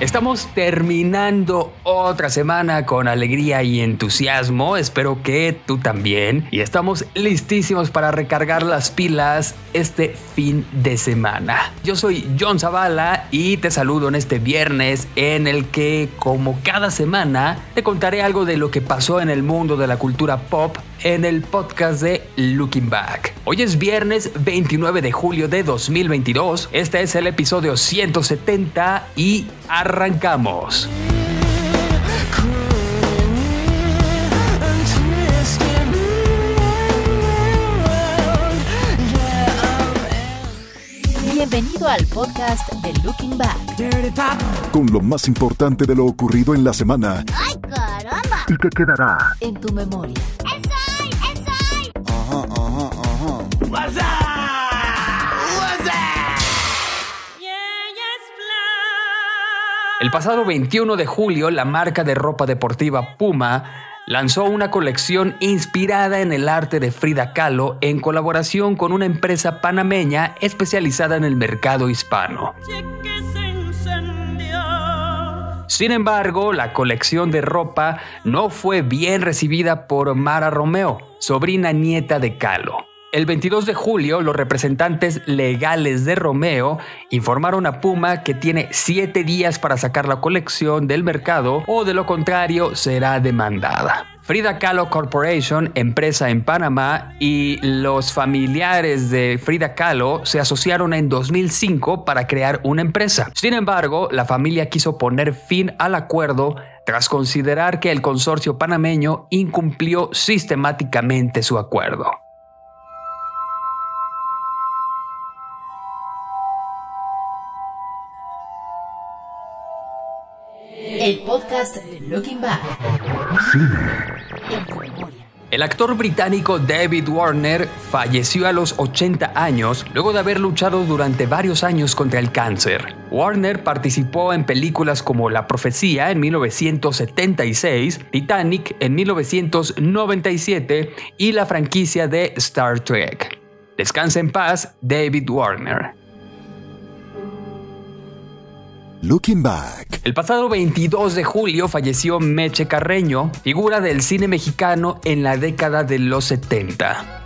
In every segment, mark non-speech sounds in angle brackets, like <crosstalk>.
Estamos terminando otra semana con alegría y entusiasmo, espero que tú también, y estamos listísimos para recargar las pilas este fin de semana. Yo soy John Zavala y te saludo en este viernes en el que, como cada semana, te contaré algo de lo que pasó en el mundo de la cultura pop en el podcast de Looking Back. Hoy es viernes 29 de julio de 2022. Este es el episodio 170 y arrancamos. Bienvenido al podcast de Looking Back. Con lo más importante de lo ocurrido en la semana ¡Ay, caramba! y que quedará En tu memoria. ¡Esoy! ¡Esoy! El pasado 21 de julio, la marca de ropa deportiva Puma lanzó una colección inspirada en el arte de Frida Kahlo en colaboración con una empresa panameña especializada en el mercado hispano. Sin embargo, la colección de ropa no fue bien recibida por Mara Romeo, sobrina nieta de Kahlo. El 22 de julio, los representantes legales de Romeo informaron a Puma que tiene siete días para sacar la colección del mercado o de lo contrario será demandada. Frida Kahlo Corporation, empresa en Panamá, y los familiares de Frida Kahlo se asociaron en 2005 para crear una empresa. Sin embargo, la familia quiso poner fin al acuerdo tras considerar que el consorcio panameño incumplió sistemáticamente su acuerdo. El podcast Looking Back. El actor británico David Warner falleció a los 80 años luego de haber luchado durante varios años contra el cáncer. Warner participó en películas como La Profecía en 1976, Titanic en 1997 y la franquicia de Star Trek. Descansa en paz, David Warner. Looking Back. El pasado 22 de julio falleció Meche Carreño, figura del cine mexicano en la década de los 70.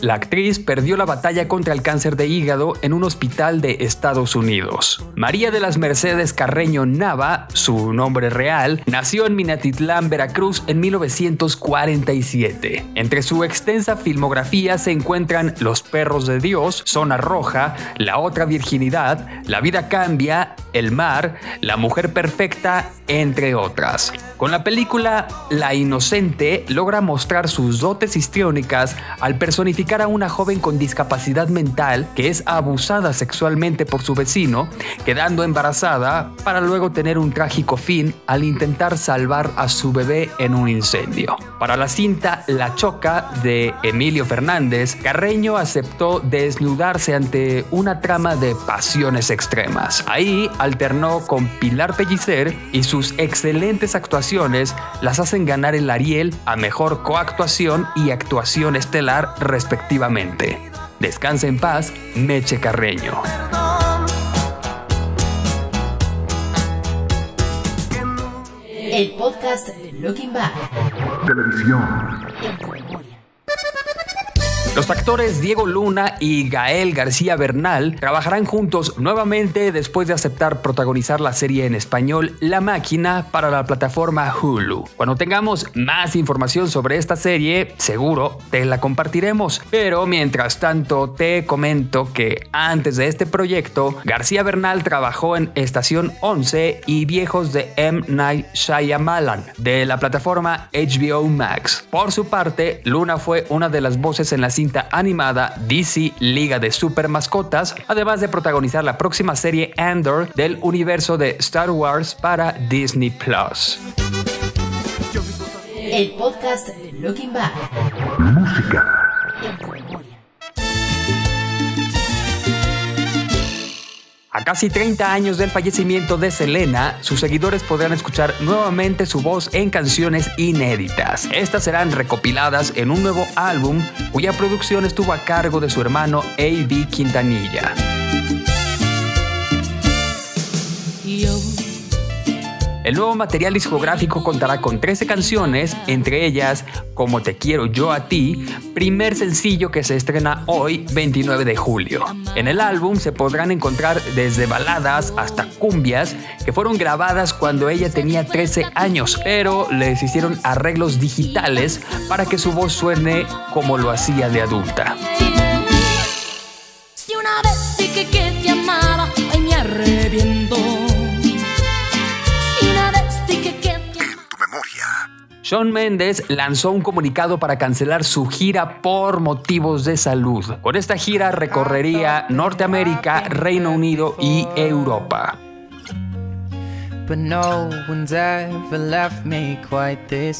La actriz perdió la batalla contra el cáncer de hígado en un hospital de Estados Unidos. María de las Mercedes Carreño Nava, su nombre real, nació en Minatitlán, Veracruz en 1947. Entre su extensa filmografía se encuentran Los perros de Dios, Zona Roja, La otra virginidad, La vida cambia, El mar, La mujer perfecta, entre otras. Con la película La Inocente logra mostrar sus dotes histriónicas al personificar a una joven con discapacidad mental que es abusada sexualmente por su vecino, quedando embarazada para luego tener un trágico fin al intentar salvar a su bebé en un incendio. Para la cinta La Choca de Emilio Fernández, Carreño aceptó desnudarse ante una trama de pasiones extremas. Ahí alternó con Pilar Pellicer y sus excelentes actuaciones las hacen ganar el Ariel a mejor coactuación y actuación estelar respectivamente. Descansa en paz, Meche Carreño. El podcast de Looking Back. Televisión. Los actores Diego Luna y Gael García Bernal trabajarán juntos nuevamente después de aceptar protagonizar la serie en español La Máquina para la plataforma Hulu. Cuando tengamos más información sobre esta serie, seguro te la compartiremos. Pero mientras tanto, te comento que antes de este proyecto, García Bernal trabajó en Estación 11 y Viejos de M. Night Shyamalan de la plataforma HBO Max. Por su parte, Luna fue una de las voces en la cinta animada DC Liga de Super Mascotas, además de protagonizar la próxima serie Andor del universo de Star Wars para Disney Plus. El podcast Looking Back. Música. Casi 30 años del fallecimiento de Selena, sus seguidores podrán escuchar nuevamente su voz en canciones inéditas. Estas serán recopiladas en un nuevo álbum cuya producción estuvo a cargo de su hermano A.B. Quintanilla. El nuevo material discográfico contará con 13 canciones, entre ellas Como te quiero yo a ti, primer sencillo que se estrena hoy 29 de julio. En el álbum se podrán encontrar desde baladas hasta cumbias que fueron grabadas cuando ella tenía 13 años, pero les hicieron arreglos digitales para que su voz suene como lo hacía de adulta. Si una vez dije que te amaba, ay me arrepiento. Shawn Mendes lanzó un comunicado para cancelar su gira por motivos de salud. Con esta gira recorrería Norteamérica, Reino Unido y Europa.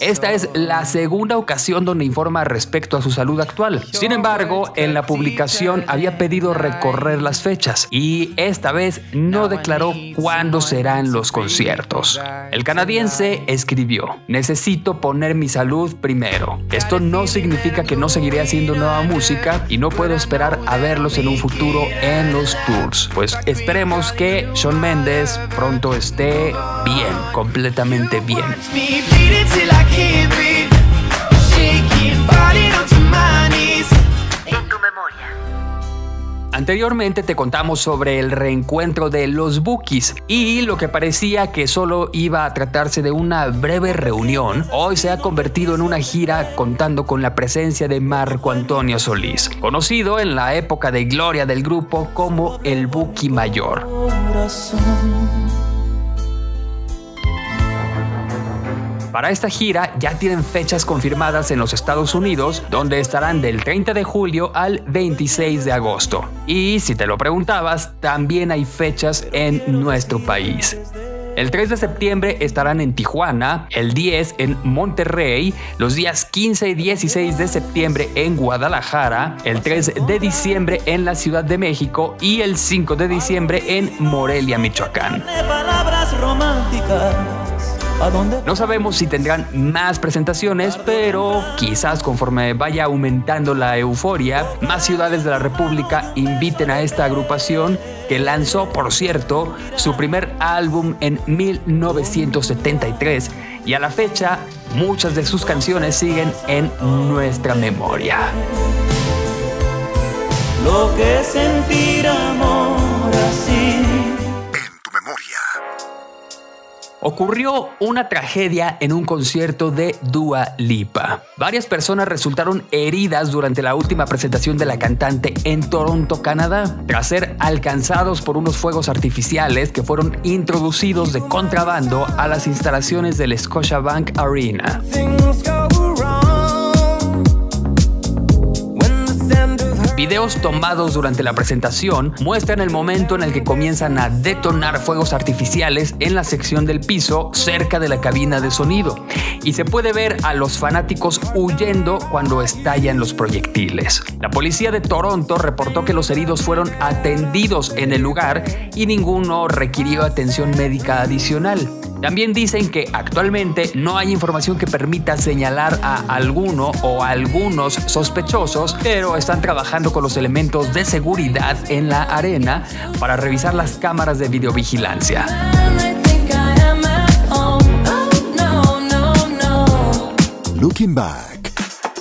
Esta es la segunda ocasión donde informa respecto a su salud actual. Sin embargo, en la publicación había pedido recorrer las fechas y esta vez no declaró cuándo serán los conciertos. El canadiense escribió, necesito poner mi salud primero. Esto no significa que no seguiré haciendo nueva música y no puedo esperar a verlos en un futuro en los tours. Pues esperemos que Shawn Mendes pronto esté bien, completamente bien. Anteriormente te contamos sobre el reencuentro de los Bookies y lo que parecía que solo iba a tratarse de una breve reunión, hoy se ha convertido en una gira contando con la presencia de Marco Antonio Solís, conocido en la época de gloria del grupo como el Buki Mayor. Para esta gira ya tienen fechas confirmadas en los Estados Unidos, donde estarán del 30 de julio al 26 de agosto. Y si te lo preguntabas, también hay fechas en nuestro país. El 3 de septiembre estarán en Tijuana, el 10 en Monterrey, los días 15 y 16 de septiembre en Guadalajara, el 3 de diciembre en la Ciudad de México y el 5 de diciembre en Morelia, Michoacán. ¿A dónde No sabemos si tendrán más presentaciones, pero quizás conforme vaya aumentando la euforia, más ciudades de la República inviten a esta agrupación que lanzó, por cierto, su primer álbum en 1973 y a la fecha muchas de sus canciones siguen en nuestra memoria. lo que es sentir amor Ocurrió una tragedia en un concierto de Dua Lipa. Varias personas resultaron heridas durante la última presentación de la cantante en Toronto, Canadá, tras ser alcanzados por unos fuegos artificiales que fueron introducidos de contrabando a las instalaciones del Scotiabank Arena. Videos tomados durante la presentación muestran el momento en el que comienzan a detonar fuegos artificiales en la sección del piso cerca de la cabina de sonido y se puede ver a los fanáticos huyendo cuando estallan los proyectiles. La policía de Toronto reportó que los heridos fueron atendidos en el lugar y ninguno requirió atención médica adicional. También dicen que actualmente no hay información que permita señalar a alguno o a algunos sospechosos, pero están trabajando con los elementos de seguridad en la arena para revisar las cámaras de videovigilancia. Looking Back.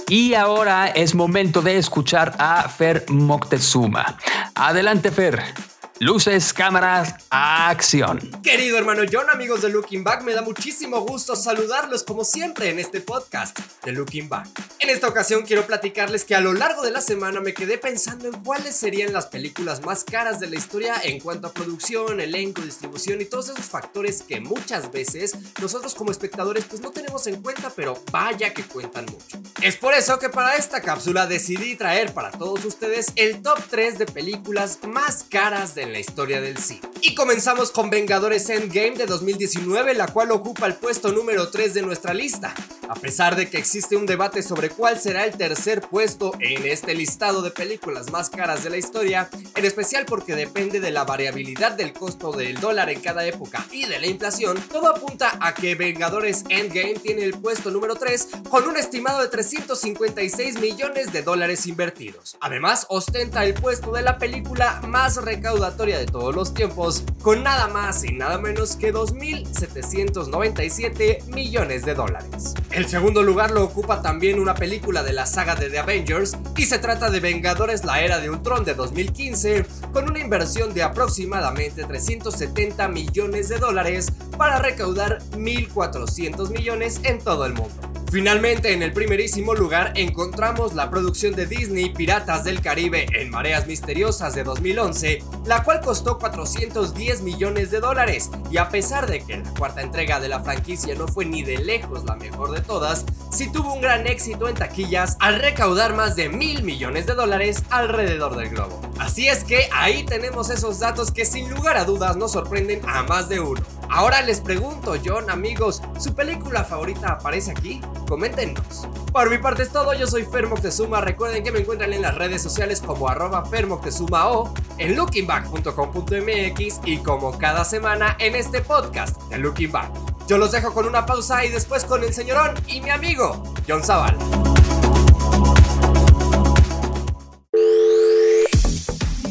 Y ahora es momento de escuchar a Fer Moctezuma. Adelante Fer. Luces, cámaras, acción. Querido hermano John, amigos de Looking Back, me da muchísimo gusto saludarlos como siempre en este podcast de Looking Back. En esta ocasión quiero platicarles que a lo largo de la semana me quedé pensando en cuáles serían las películas más caras de la historia en cuanto a producción, elenco, distribución y todos esos factores que muchas veces nosotros como espectadores pues no tenemos en cuenta, pero vaya que cuentan mucho. Es por eso que para esta cápsula decidí traer para todos ustedes el top 3 de películas más caras de la historia del cine. Y comenzamos con Vengadores Endgame de 2019, la cual ocupa el puesto número 3 de nuestra lista. A pesar de que existe un debate sobre cuál será el tercer puesto en este listado de películas más caras de la historia, en especial porque depende de la variabilidad del costo del dólar en cada época y de la inflación, todo apunta a que Vengadores Endgame tiene el puesto número 3 con un estimado de 356 millones de dólares invertidos. Además, ostenta el puesto de la película más recaudatoria de todos los tiempos con nada más y nada menos que 2.797 millones de dólares. El segundo lugar lo ocupa también una película de la saga de The Avengers y se trata de Vengadores la Era de Ultron de 2015 con una inversión de aproximadamente 370 millones de dólares para recaudar 1.400 millones en todo el mundo. Finalmente, en el primerísimo lugar encontramos la producción de Disney Piratas del Caribe en Mareas Misteriosas de 2011, la cual costó 410 millones de dólares, y a pesar de que la cuarta entrega de la franquicia no fue ni de lejos la mejor de todas, sí tuvo un gran éxito en taquillas al recaudar más de mil millones de dólares alrededor del globo. Así es que ahí tenemos esos datos que sin lugar a dudas nos sorprenden a más de uno. Ahora les pregunto, John, amigos, ¿su película favorita aparece aquí? Coméntenos. Por mi parte es todo, yo soy Fer Moctezuma. Recuerden que me encuentran en las redes sociales como arroba Fer Moctezuma o en lookingback.com.mx y como cada semana en este podcast de Looking Back. Yo los dejo con una pausa y después con el señorón y mi amigo, John Zaval.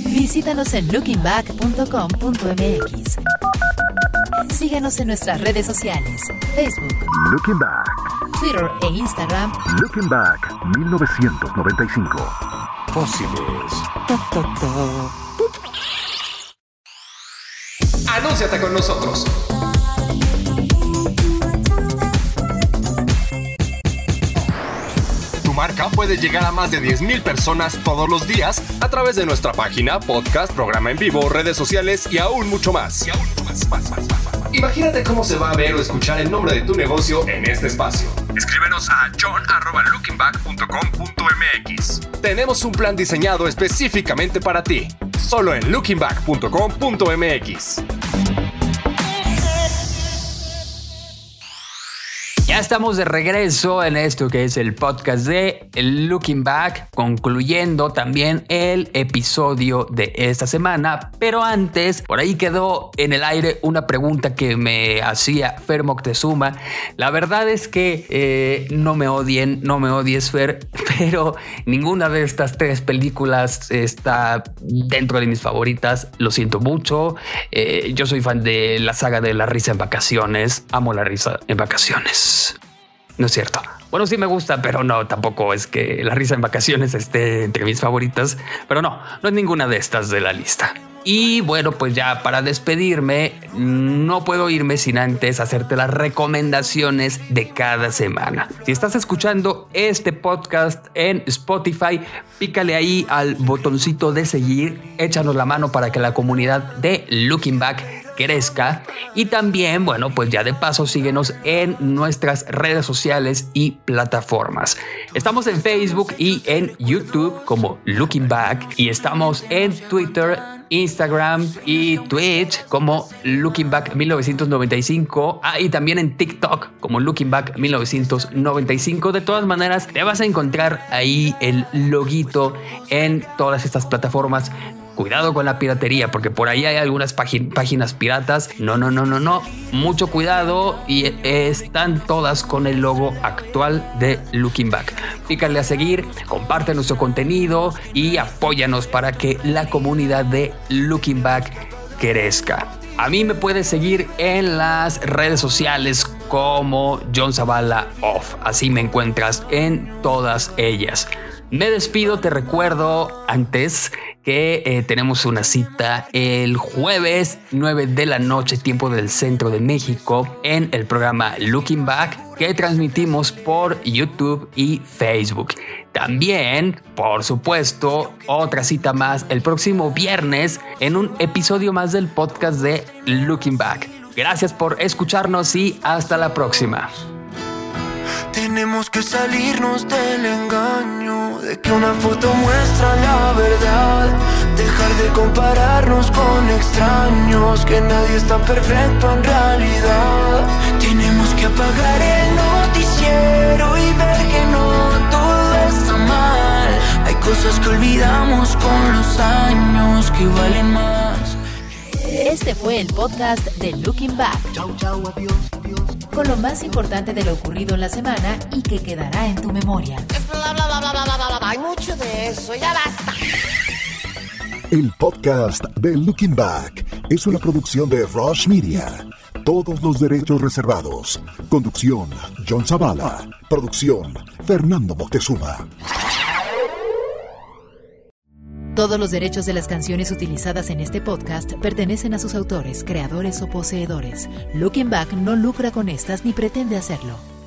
Visítanos en lookingback.com.mx. Síguenos en nuestras redes sociales, Facebook, Looking Back, Twitter e Instagram Looking Back 1995. Fósiles. Anúnciate con nosotros. Tu marca puede llegar a más de 10.000 personas todos los días a través de nuestra página, podcast, programa en vivo, redes sociales y aún mucho más. Y aún mucho más, más, más, más, más, más. Imagínate cómo se va a ver o escuchar el nombre de tu negocio en este espacio. Escríbenos a john.lookingback.com.mx. Tenemos un plan diseñado específicamente para ti. Solo en lookingback.com.mx. Estamos de regreso en esto que es el podcast de Looking Back, concluyendo también el episodio de esta semana. Pero antes, por ahí quedó en el aire una pregunta que me hacía Fer Moctezuma. La verdad es que eh, no me odien, no me odies Fer, <laughs> pero ninguna de estas tres películas está dentro de mis favoritas. Lo siento mucho. Eh, yo soy fan de la saga de la risa en vacaciones. Amo la risa en vacaciones. No es cierto. Bueno, sí me gusta, pero no, tampoco es que la risa en vacaciones esté entre mis favoritas. Pero no, no es ninguna de estas de la lista. Y bueno, pues ya para despedirme, no puedo irme sin antes hacerte las recomendaciones de cada semana. Si estás escuchando este podcast en Spotify, pícale ahí al botoncito de seguir, échanos la mano para que la comunidad de Looking Back Y también, bueno, pues ya de paso síguenos en nuestras redes sociales y plataformas. Estamos en Facebook y en YouTube como Looking Back y estamos en Twitter Instagram y Twitch como Looking Back 1995. Ah, y también en TikTok como Looking Back 1995. De todas maneras, te vas a encontrar ahí el loguito en todas estas plataformas. Cuidado con la piratería, porque por ahí hay algunas págin- páginas piratas. No, no, no, no, no. Mucho cuidado y están todas con el logo actual de Looking Back. Pícale a seguir, comparte nuestro contenido y apóyanos para que la comunidad de Looking Back crezca. A mí me puedes seguir en las redes sociales como John Zavala Off. Así me encuentras en todas ellas. Me despido, te recuerdo antes que eh, tenemos una cita el jueves 9 de la noche, tiempo del centro de México, en el programa Looking Back que transmitimos por YouTube y Facebook. También, por supuesto, otra cita más el próximo viernes en un episodio más del podcast de Looking Back. Gracias por escucharnos y hasta la próxima. Tenemos que salirnos del engaño de que una foto muestra la verdad. Dejar de compararnos con extraños, que nadie es tan perfecto en realidad. Tenemos que apagar el noticiero y ver que no todo está mal. Hay cosas que olvidamos con los años que valen más. Este fue el podcast de Looking Back. Con lo más importante de lo ocurrido en la semana y que quedará en tu memoria. Hay mucho de eso, ya basta. El podcast de Looking Back es una producción de Rush Media. Todos los derechos reservados. Conducción, John Zavala. Producción, Fernando Moctezuma. Todos los derechos de las canciones utilizadas en este podcast pertenecen a sus autores, creadores o poseedores. Looking Back no lucra con estas ni pretende hacerlo.